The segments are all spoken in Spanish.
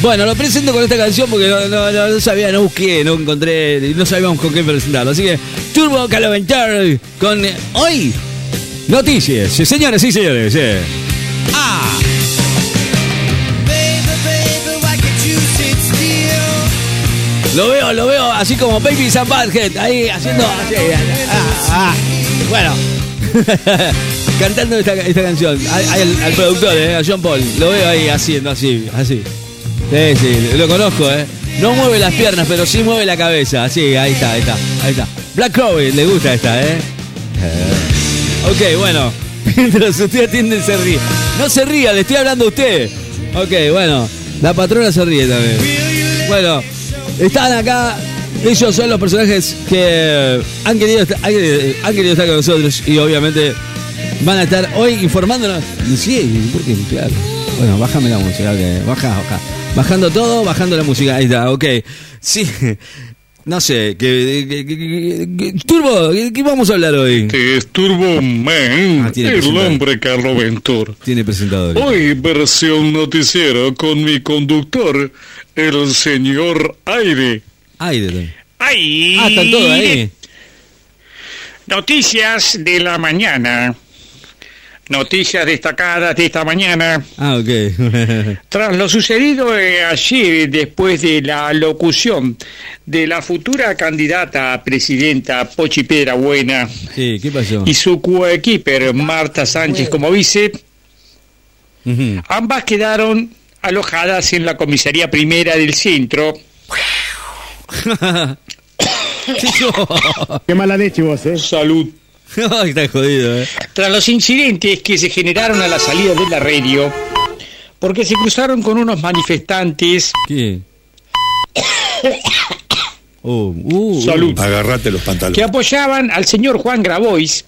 Bueno, lo presento con esta canción porque no, no- no- no sabía, no busqué, no encontré, no sabíamos con qué presentarlo. Así que Turbo Calaventar con hoy noticias. Sí, señores, sí, señores. sí. Ah, lo veo, lo veo así como Baby Sam Badhead, ahí haciendo así. ah, ah. Bueno, cantando esta, esta canción. Al, al- al productor, eh, a John Paul, lo veo ahí haciendo así, así. Sí, sí, lo conozco, ¿eh? No mueve las piernas, pero sí mueve la cabeza. Sí, ahí está, ahí está, ahí está. Black Crowley, le gusta esta, ¿eh? Eh. Ok, bueno. Mientras usted atiende, se ríe. No se ría, le estoy hablando a usted. Ok, bueno. La patrona se ríe también. Bueno, están acá. Ellos son los personajes que han querido, han querido estar con nosotros y obviamente van a estar hoy informándonos. Sí, porque, claro. Bueno, bájame la música, ok. Baja, baja. Bajando todo, bajando la música. Ahí está, ok. Sí. No sé, que, que- que- que- que- Turbo, ¿qué, vamos a hablar hoy? Este es Turbo Man, Ah, tiene el hombre Carlos Ventur. Tiene presentador. Hoy versión noticiero con mi conductor, el señor Aire. Aire. ¡Ay! Ah, están todos ahí. Noticias de la mañana. Noticias destacadas de esta mañana. Ah, ok. Tras lo sucedido eh, ayer, después de la locución de la futura candidata a presidenta Pochi Buena sí, ¿qué pasó? y su coequiper Marta Sánchez como vice, ambas quedaron alojadas en la comisaría primera del centro. Qué mala leche vos, ¿eh? Salud. Ay, está jodido, eh. Tras los incidentes que se generaron a la salida de la radio, porque se cruzaron con unos manifestantes. ¿Qué? Uh, uh, Salud. Agarrate los pantalones. que apoyaban al señor Juan Grabois,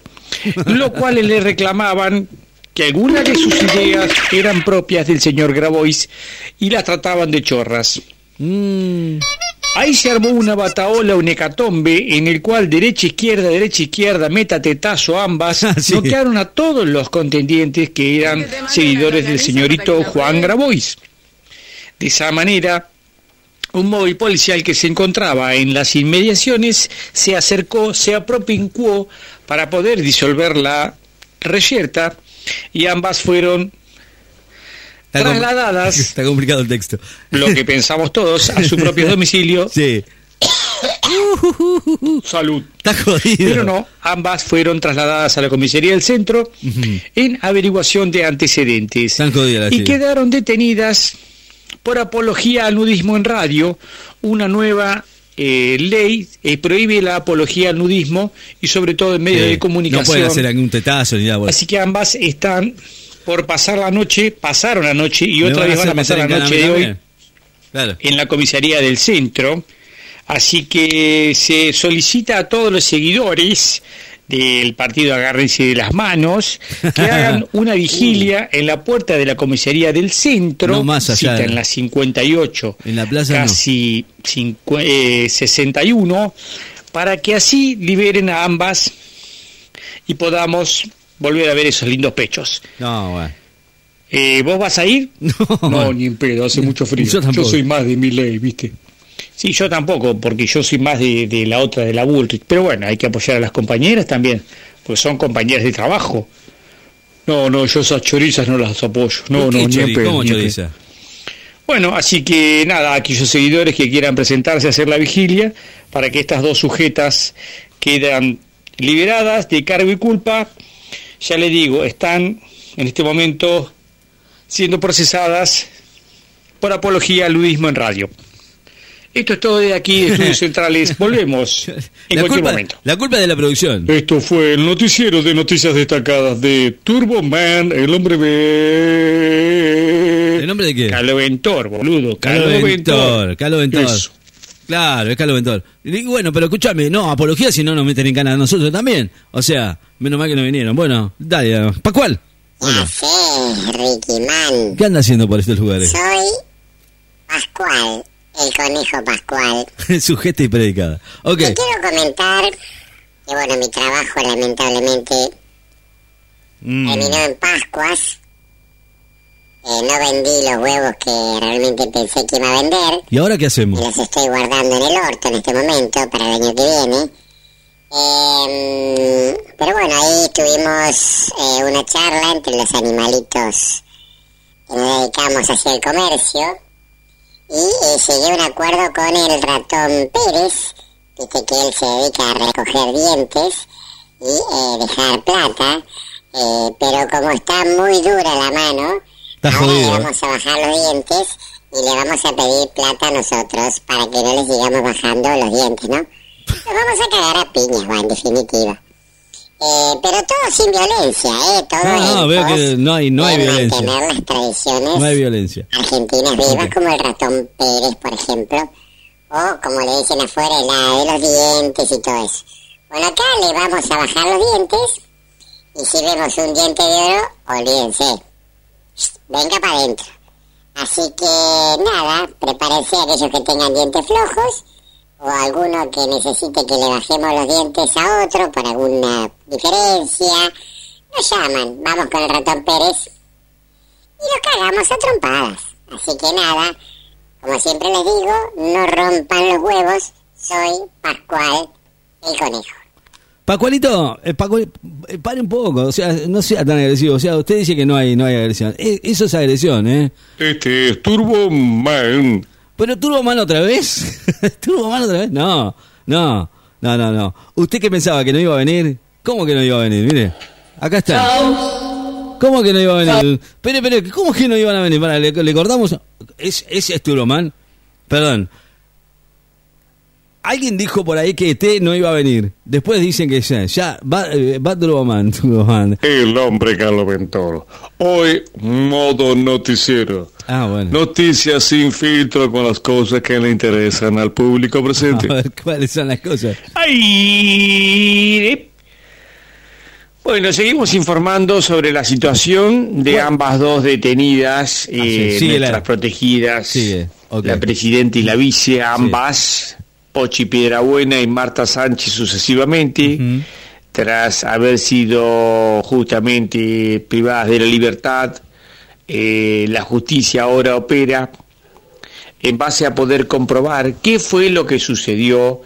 lo cuales le reclamaban que algunas de sus ideas eran propias del señor Grabois y las trataban de chorras. Mm, Ahí se armó una bataola, un hecatombe, en el cual derecha, izquierda, derecha, izquierda, meta, tetazo, ambas, sí. bloquearon a todos los contendientes que eran seguidores del señorito Juan Grabois. De esa manera, un móvil policial que se encontraba en las inmediaciones se acercó, se apropincuó para poder disolver la reyerta y ambas fueron está trasladadas, Está complicado el texto. lo que pensamos todos, a su propio domicilio. Sí. Salud. Está jodido. Pero no, ambas fueron trasladadas a la comisaría del centro en averiguación de antecedentes Están jodidas y quedaron detenidas por apología al nudismo en radio. Una nueva eh, ley eh, prohíbe la apología al nudismo y sobre todo en medios Sí. de comunicación. No pueden hacer algún tetazo ni nada. bueno. Así que ambas están por pasar la noche, pasaron la noche y ¿Me otra vez van a pasar la noche de hoy? Claro. en la comisaría del centro. Así que se solicita a todos los seguidores del partido Agárrense de las Manos que hagan una vigilia en la puerta de la comisaría del centro, No más allá. cita en la 58, En la plaza no. casi cincu- eh, 61, para que así liberen a ambas y podamos volver a ver esos lindos pechos. No, bueno. Eh, ¿Vos vas a ir? No. No, ni en pedo, hace mucho frío. Yo tampoco. soy más de mi ley, ¿viste? Sí, yo tampoco, porque yo soy más de, de la otra, de la Bullrich. Pero bueno, hay que apoyar a las compañeras también, pues son compañeras de trabajo. No, no, yo esas chorizas no las apoyo. No, ¿Por no, qué ni en chori- pedo, ¿Cómo choriza? Bueno, así que nada, aquellos seguidores que quieran presentarse a hacer la vigilia para que estas dos sujetas quedan liberadas de cargo y culpa, ya le digo, están en este momento siendo procesadas por apología al ludismo en radio. Esto es todo de aquí, de Estudios Centrales. Volvemos en La cualquier culpa, momento. la culpa de la producción. Esto fue el noticiero de noticias destacadas de Turbo Man, el hombre ¿El B. nombre de qué? Calo Ventor, boludo. Calo Ventor. Calo Ventor. Eso. Claro, es Calo Ventor. Y bueno, pero escúchame, no, apología si no nos meten en cana a nosotros también. O sea, menos mal que no vinieron. Bueno, dale, ¿Pascual? Sé, Ricky Man. ¿Qué anda haciendo por estos lugares? Soy Pascual, el conejo Pascual. Sujeta y predicada. Ok. Te quiero comentar que, bueno, mi trabajo lamentablemente Mm. terminó en Pascuas. Eh, no vendí los huevos que realmente pensé que iba a vender. ¿Y ahora qué hacemos? los estoy guardando en el orto en este momento para el año que viene. Eh, pero bueno, ahí tuvimos eh, una charla entre los animalitos que nos dedicamos hacia el comercio y eh, llegué a un acuerdo con el ratón Pérez, viste que él se dedica a recoger dientes y eh, dejar plata, eh, pero como está muy dura la mano, Está ahora jodido, le ¿eh? vamos a bajar los dientes y le vamos a pedir plata a nosotros para que no les sigamos bajando los dientes, ¿no? Los vamos a cagar a piñas, va, en definitiva. Eh, pero todo sin violencia, ¿eh? Todo No, no, en veo pos que no hay- no hay violencia. mantener las tradiciones No hay violencia. argentinas vivas como el ratón Pérez, por ejemplo, o como le dicen afuera, la de los dientes y todo eso. Bueno, acá le vamos a bajar los dientes y si vemos un diente de oro, olvídense, venga para adentro. Así que nada, prepárense aquellos que tengan dientes flojos o alguno que necesite que le bajemos los dientes a otro por alguna diferencia. Nos llaman, vamos con el ratón Pérez y lo cagamos a trompadas. Así que nada, como siempre les digo, no rompan los huevos, soy Pascual el conejo. Pascualito, eh, Pascual, eh, pare un poco, o sea, no sea tan agresivo. O sea, usted dice que no hay, no hay agresión. Eh, eso es agresión, ¿eh? Este es Turbo Man. Pero Turbo Man otra vez. ¿Turbo Man otra vez? No, no, no, no, no. ¿Usted qué pensaba que no iba a venir? ¿Cómo que no iba a venir? Mire, acá está. ¿Cómo que no iba a venir? Espere, espere, ¿cómo que no iban a venir? Para, le, le cortamos. ¿Es, ¿Ese es Turbo Man? Perdón. Alguien dijo por ahí que T no iba a venir. Después dicen que ya, ya va, eh. El hombre Carlo Hoy, modo noticiero. Ah, bueno. Noticias sin filtro con las cosas que le interesan al público presente. A ver cuáles son las cosas. Aire. Bueno, seguimos informando sobre la situación de Bueno. ambas dos detenidas, Ah, sí, eh, nuestras protegidas, Sigue, la presidenta y la vice, ambas, Pochi Piedrabuena y Marta Sánchez sucesivamente, tras haber sido justamente privadas de la libertad. eh, la justicia ahora opera en base a poder comprobar qué fue lo que sucedió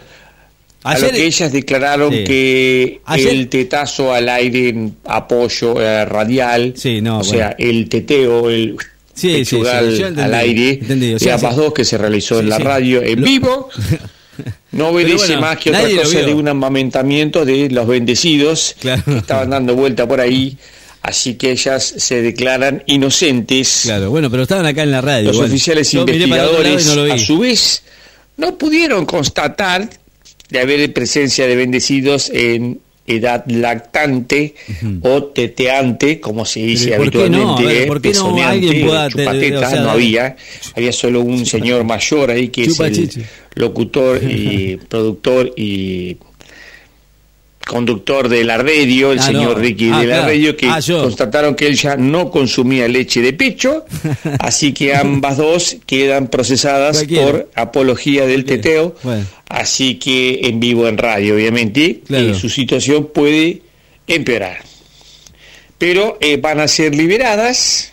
a lo que ellas declararon Sí. que Ayer- el tetazo al aire en apoyo eh, radial, Sí, no, o bueno. sea, el teteo, el Sí, entendí, al aire, entendí, o de sea, ambas dos que se realizó en la radio en Lo- vivo, no obedece bueno, más que otra cosa de un amamentamiento de los bendecidos Claro. que estaban dando vuelta por ahí, así que ellas se declaran inocentes. Claro, bueno, pero estaban acá en la radio. Los oficiales Yo investigadores, no lo vi. a su vez, no pudieron constatar de haber presencia de bendecidos en edad lactante o teteante, como se dice habitualmente, A ver, ¿por qué no pezoneante, alguien pueda te- chupateta, o sea, no había, había solo un señor mayor ahí que es el locutor y productor y conductor de la radio, el Ah, señor no. Ricky Ah, de la claro. radio, que Ah, constataron que él ya no consumía leche de pecho, así que ambas dos quedan procesadas Cualquiera. por apología del teteo, Bueno. así que en vivo en radio, obviamente, Claro. eh, su situación puede empeorar. Pero eh, van a ser liberadas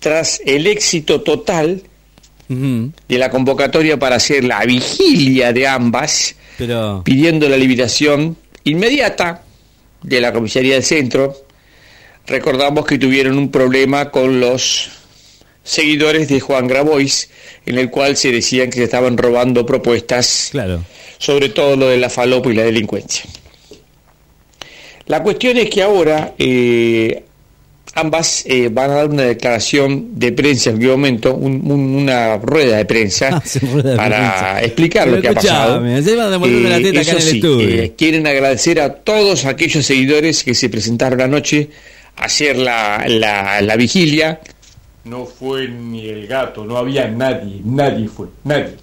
tras el éxito total de la convocatoria para hacer la vigilia de ambas, Pero. pidiendo la liberación inmediata de la comisaría del centro. Recordamos que tuvieron un problema con los seguidores de Juan Grabois, en el cual se decían que se estaban robando propuestas, Claro. sobre todo lo de la falopa y la delincuencia. La cuestión es que ahora eh, ambas eh, van a dar una declaración de prensa en qué momento, un- un- una rueda de prensa Ah, sí, rueda de para prensa. explicar Pero lo que ha pasado. devolverme la teta acá eso en el sí, estudio. eh, quieren agradecer a todos aquellos seguidores que se presentaron anoche a hacer la, la, la vigilia. No fue ni el gato, no había nadie, nadie fue, nadie.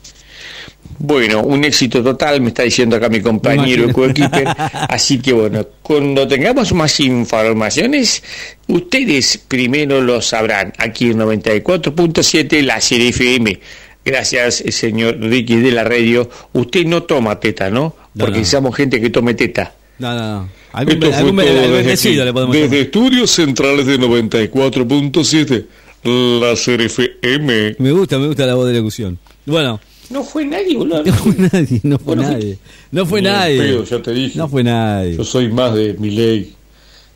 Bueno, un éxito total, me está diciendo acá mi compañero Me coequiper. Así que bueno, cuando tengamos más informaciones, ustedes primero lo sabrán. Aquí en 94.7, la serie FM. Gracias, señor Ricky de la radio. Usted no toma teta, ¿no? Porque no. somos gente que tome teta. No, no, no. Algún, Esto algún, bendecido le podemos Desde estudios centrales de 94.7, Láser FM. Me gusta, me gusta la voz de locución. Bueno, No fue nadie, boludo. no fue nadie, no fue Bueno, nadie. No fue nadie. pedo, ya te dije. No fue nadie. Yo soy más de mi ley.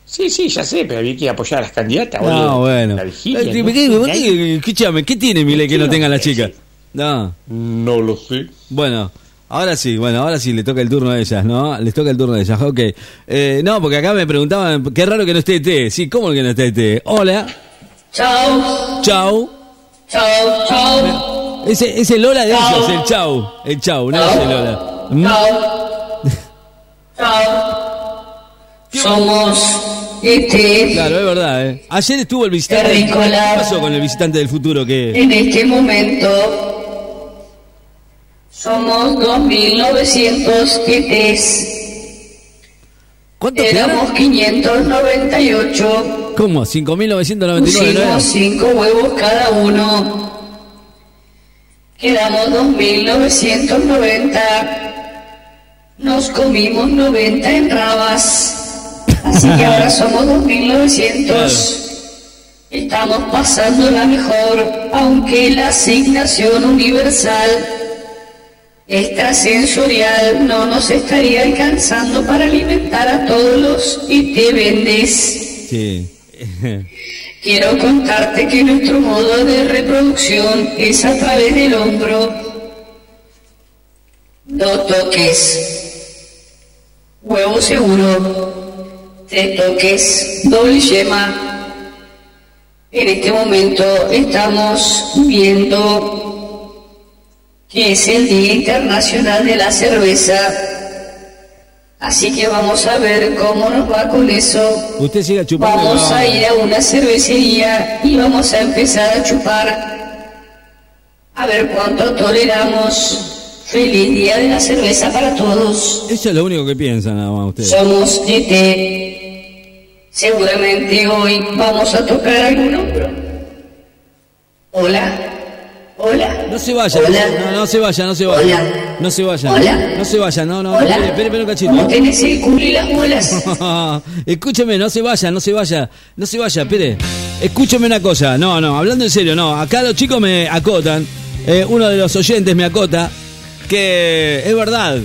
Sí, sí, ya sé, pero había que apoyar a las candidatas, boludo. No, bueno. La vigilia, Eh, ¿no? ¿qué- qué- Nadie- qué- Escúchame, ¿qué tiene Milei que no tenga la chica? No. No lo sé. Bueno, ahora sí, bueno, ahora sí le toca el turno a ellas, ¿no? Les toca el turno a ellas, ok. Eh, no, porque acá me preguntaban, qué raro que no esté T. Sí, ¿cómo que no esté T? Hola, Chao, chau. chao, chao, Ese, ese Lola de ellos, el chau. El chau, no ese Lola. ¿Mm? chao, chao. Somos este Claro, es verdad, ¿eh? Ayer estuvo el visitante. Terrícola. ¿Qué pasó con el visitante del futuro? que en este momento. Somos 2900 ETs. ¿Cuántos Éramos quedaron? 598. ¿Cómo? 5.999, ¿no era? Pusimos 5 huevos cada uno. Quedamos 2990. Nos comimos 90 en rabas. Así que ahora somos 2900. Estamos pasando la mejor, aunque la asignación universal extrasensorial no nos estaría alcanzando para alimentar a todos los y te vendes. Sí. Quiero contarte que nuestro modo de reproducción es a través del hombro. No toques. Huevo seguro. Tres toques. Doble yema. En este momento estamos viendo que es el Día Internacional de la Cerveza. Así que vamos a ver cómo nos va con eso. Usted siga chupando. Vamos a ir a una cervecería y vamos a empezar a chupar. A ver cuánto toleramos. Feliz día de la cerveza para todos. Eso es lo único que piensan nada más ustedes. Somos ET. Seguramente hoy vamos a tocar algún hombro. Hola. Hola. No se vaya, no, no se vaya, no se vaya. Hola. No se vaya. Hola. No se vaya, no, no. Espere, espere un cachito. ¿Cómo tenés el culo y las bolas? Escúcheme, no se vaya, no se vaya, no se vaya, espere. Escúcheme una cosa, no, no, hablando en serio, no. Acá los chicos me acotan, eh, uno de los oyentes me acota, que es verdad.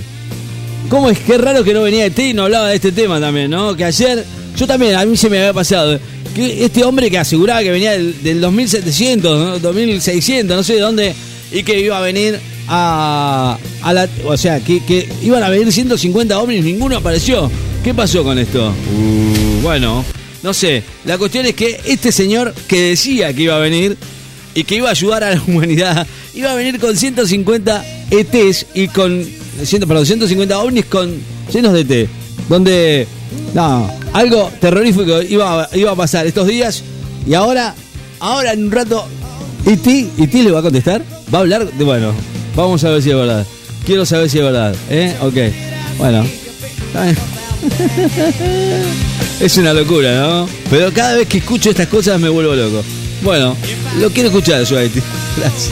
¿Cómo es? Qué raro que no venía de ti y no hablaba de este tema también, ¿no? Que ayer, yo también, a mí se me había pasado. Que este hombre que aseguraba que venía del, del 2700, ¿no? 2600, no sé de dónde, y que iba a venir a, a la. O sea, que, que iban a venir 150 ovnis, ninguno apareció. ¿Qué pasó con esto? Uh, bueno, no sé. La cuestión es que este señor que decía que iba a venir y que iba a ayudar a la humanidad, iba a venir con 150 ETs y con. Perdón, 150 ovnis con llenos de ET. Donde. No, algo terrorífico iba, iba a pasar estos días y ahora, ahora en un rato, ¿ET? ¿ET le va a contestar? ¿Va a hablar? De, bueno, vamos a ver si es verdad. Quiero saber si es verdad, ¿eh? Ok. Bueno. Es una locura, ¿no? Pero cada vez que escucho estas cosas me vuelvo loco. Bueno, lo quiero escuchar yo a. Gracias.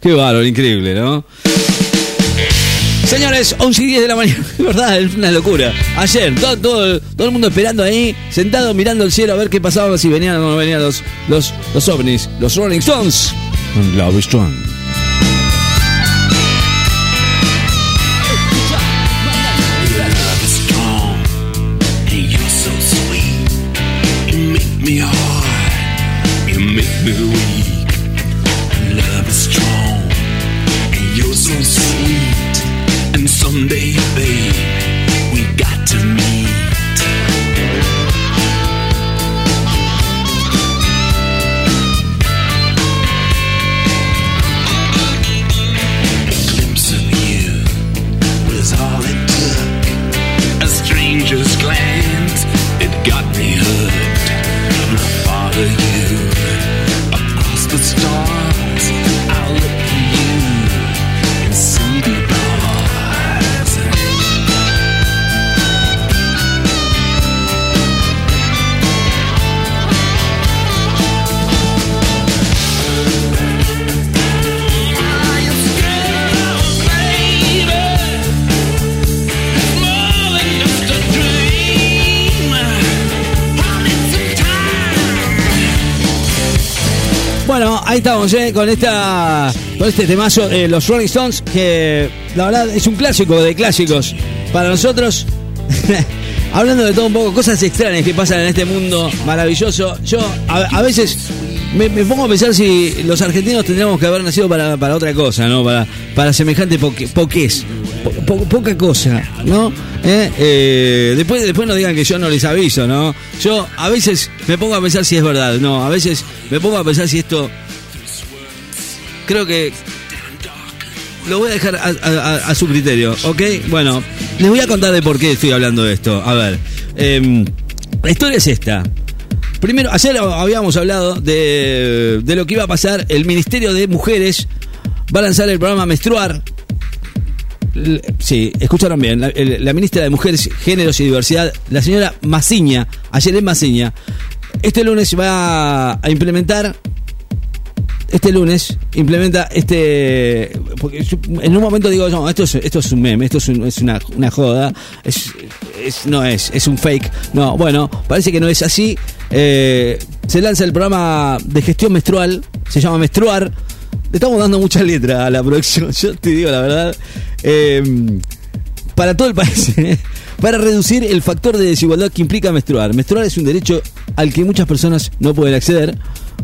Qué bárbaro, increíble, ¿no? Señores, 11 y 10 de la mañana, verdad, es una locura. Ayer, todo, todo, todo el mundo esperando ahí, sentado mirando el cielo a ver qué pasaba, si venían o no venían los, los, los ovnis, los Rolling Stones. Love is estamos, ¿eh? Con, esta, con este temazo, eh, los Rolling Stones, que la verdad es un clásico de clásicos para nosotros. Hablando de todo un poco, cosas extrañas que pasan en este mundo maravilloso. Yo a, veces me, pongo a pensar si los argentinos tendríamos que haber nacido para, para otra cosa, ¿no? Para, para semejante poqués. Po- po- poca cosa, ¿no? ¿Eh? Eh, después, después no digan que yo no les aviso, ¿no? Yo a veces me pongo a pensar si es verdad, no, a veces me pongo a pensar si esto... Creo que lo voy a dejar a, su criterio, ¿ok? Bueno, les voy a contar de por qué estoy hablando de esto. A ver, em, la historia es esta. Primero, ayer habíamos hablado de, de lo que iba a pasar. El Ministerio de Mujeres va a lanzar el programa Menstruar. Sí, escucharon bien. La ministra de Mujeres, Géneros y Diversidad, la señora Maciña, ayer en Maciña, este lunes va a implementar este lunes implementa este. Porque yo en un momento digo, no, esto es, esto es un meme, esto es, un- una, una joda, es- no es, es un fake. No, bueno, parece que no es así. Eh, se lanza el programa de gestión menstrual, se llama Menstruar. Le estamos dando mucha letra a la producción, yo te digo la verdad. Eh, para todo el país, ¿eh? Para reducir el factor de desigualdad que implica menstruar. Menstruar es un derecho al que muchas personas no pueden acceder.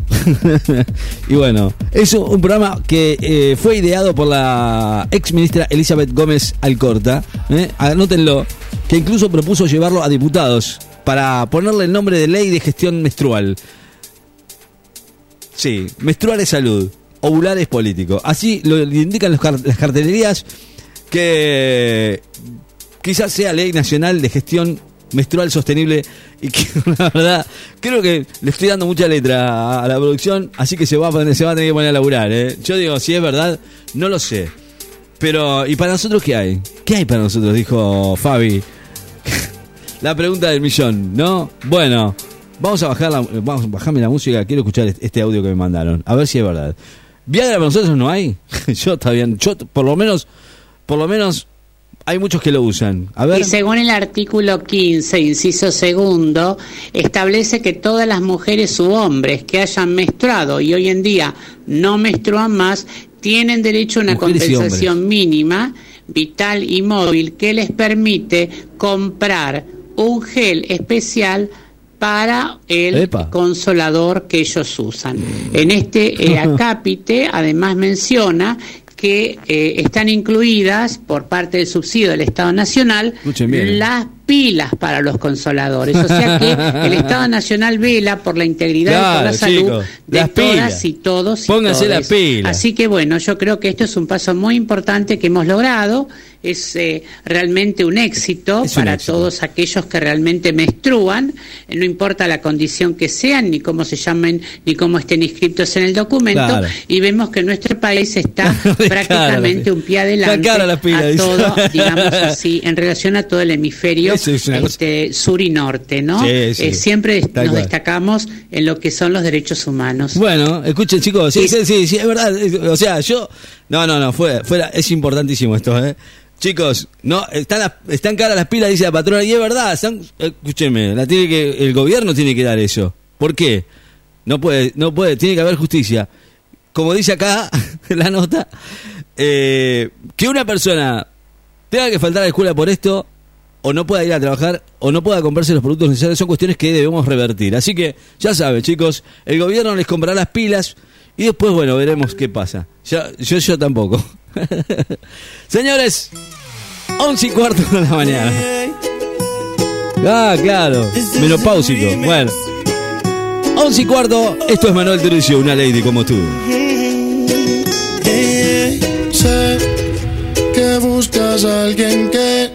y bueno, es un programa que eh, fue ideado por la ex ministra Elizabeth Gómez Alcorta. ¿eh? Anótenlo, que incluso propuso llevarlo a diputados para ponerle el nombre de ley de gestión menstrual. Sí, menstruar es salud, ovular es político. Así lo indican los las cartelerías que quizás sea ley nacional de gestión menstrual sostenible y que la verdad creo que le estoy dando mucha letra a, la producción, así que se va a, poner- se va a tener que poner a laburar. ¿eh? Yo digo, si es verdad, no lo sé. Pero, ¿y para nosotros qué hay? ¿Qué hay para nosotros? Dijo Fabi. la pregunta del millón, ¿no? Bueno, vamos a bajar la, vamos bajarme la música, quiero escuchar este audio que me mandaron, a ver si es verdad. Viagra para nosotros no hay. yo está bien, yo por lo menos, por lo menos hay muchos que lo usan. A ver. Y según el artículo 15, inciso segundo, establece que todas las mujeres u hombres que hayan menstruado y hoy en día no menstruan más, tienen derecho a una Mujeres compensación mínima, vital y móvil que les permite comprar un gel especial para el Epa. consolador que ellos usan. En este eh, acápite además menciona que eh, están incluidas por parte del subsidio del Estado Nacional eh. las pilas para los consoladores. O sea que el Estado Nacional vela por la integridad y por la salud chicos, de las todas pilas. y todos. y Pónganse las pilas. Así que bueno, yo creo que esto es un paso muy importante que hemos logrado. Es eh, realmente un éxito Es un para éxito. todos aquellos que realmente menstruan, eh, no importa la condición que sean, ni cómo se llamen, ni cómo estén inscritos en el documento, Claro. y vemos que nuestro país está prácticamente un pie adelante cara las pilas, a todo, digamos así, en relación a todo el hemisferio es este, sur y norte, ¿no? Sí, sí. Eh, siempre Tal nos destacamos en lo que son los derechos humanos. Bueno, escuchen chicos, sí, sí, sí, sí, es verdad. O sea, yo... No, no, no, fuera, fuera, es importantísimo esto, ¿eh? Chicos, no, están, las- están caras las pilas, dice la patrona, y es verdad, están, escúchenme, la tiene que, el gobierno tiene que dar eso. ¿Por qué? No puede, no puede, tiene que haber justicia. Como dice acá la nota, eh, que una persona tenga que faltar a la escuela por esto, o no pueda ir a trabajar, o no pueda comprarse los productos necesarios, son cuestiones que debemos revertir. Así que, ya saben, chicos, el gobierno les comprará las pilas y después, bueno, veremos qué pasa. Yo, yo tampoco. Señores, 11 y cuarto de la mañana. Ah, claro, menopáusico. Bueno, 11 y cuarto, esto es Manuel Turicio, una lady como tú. Sé que buscas a alguien que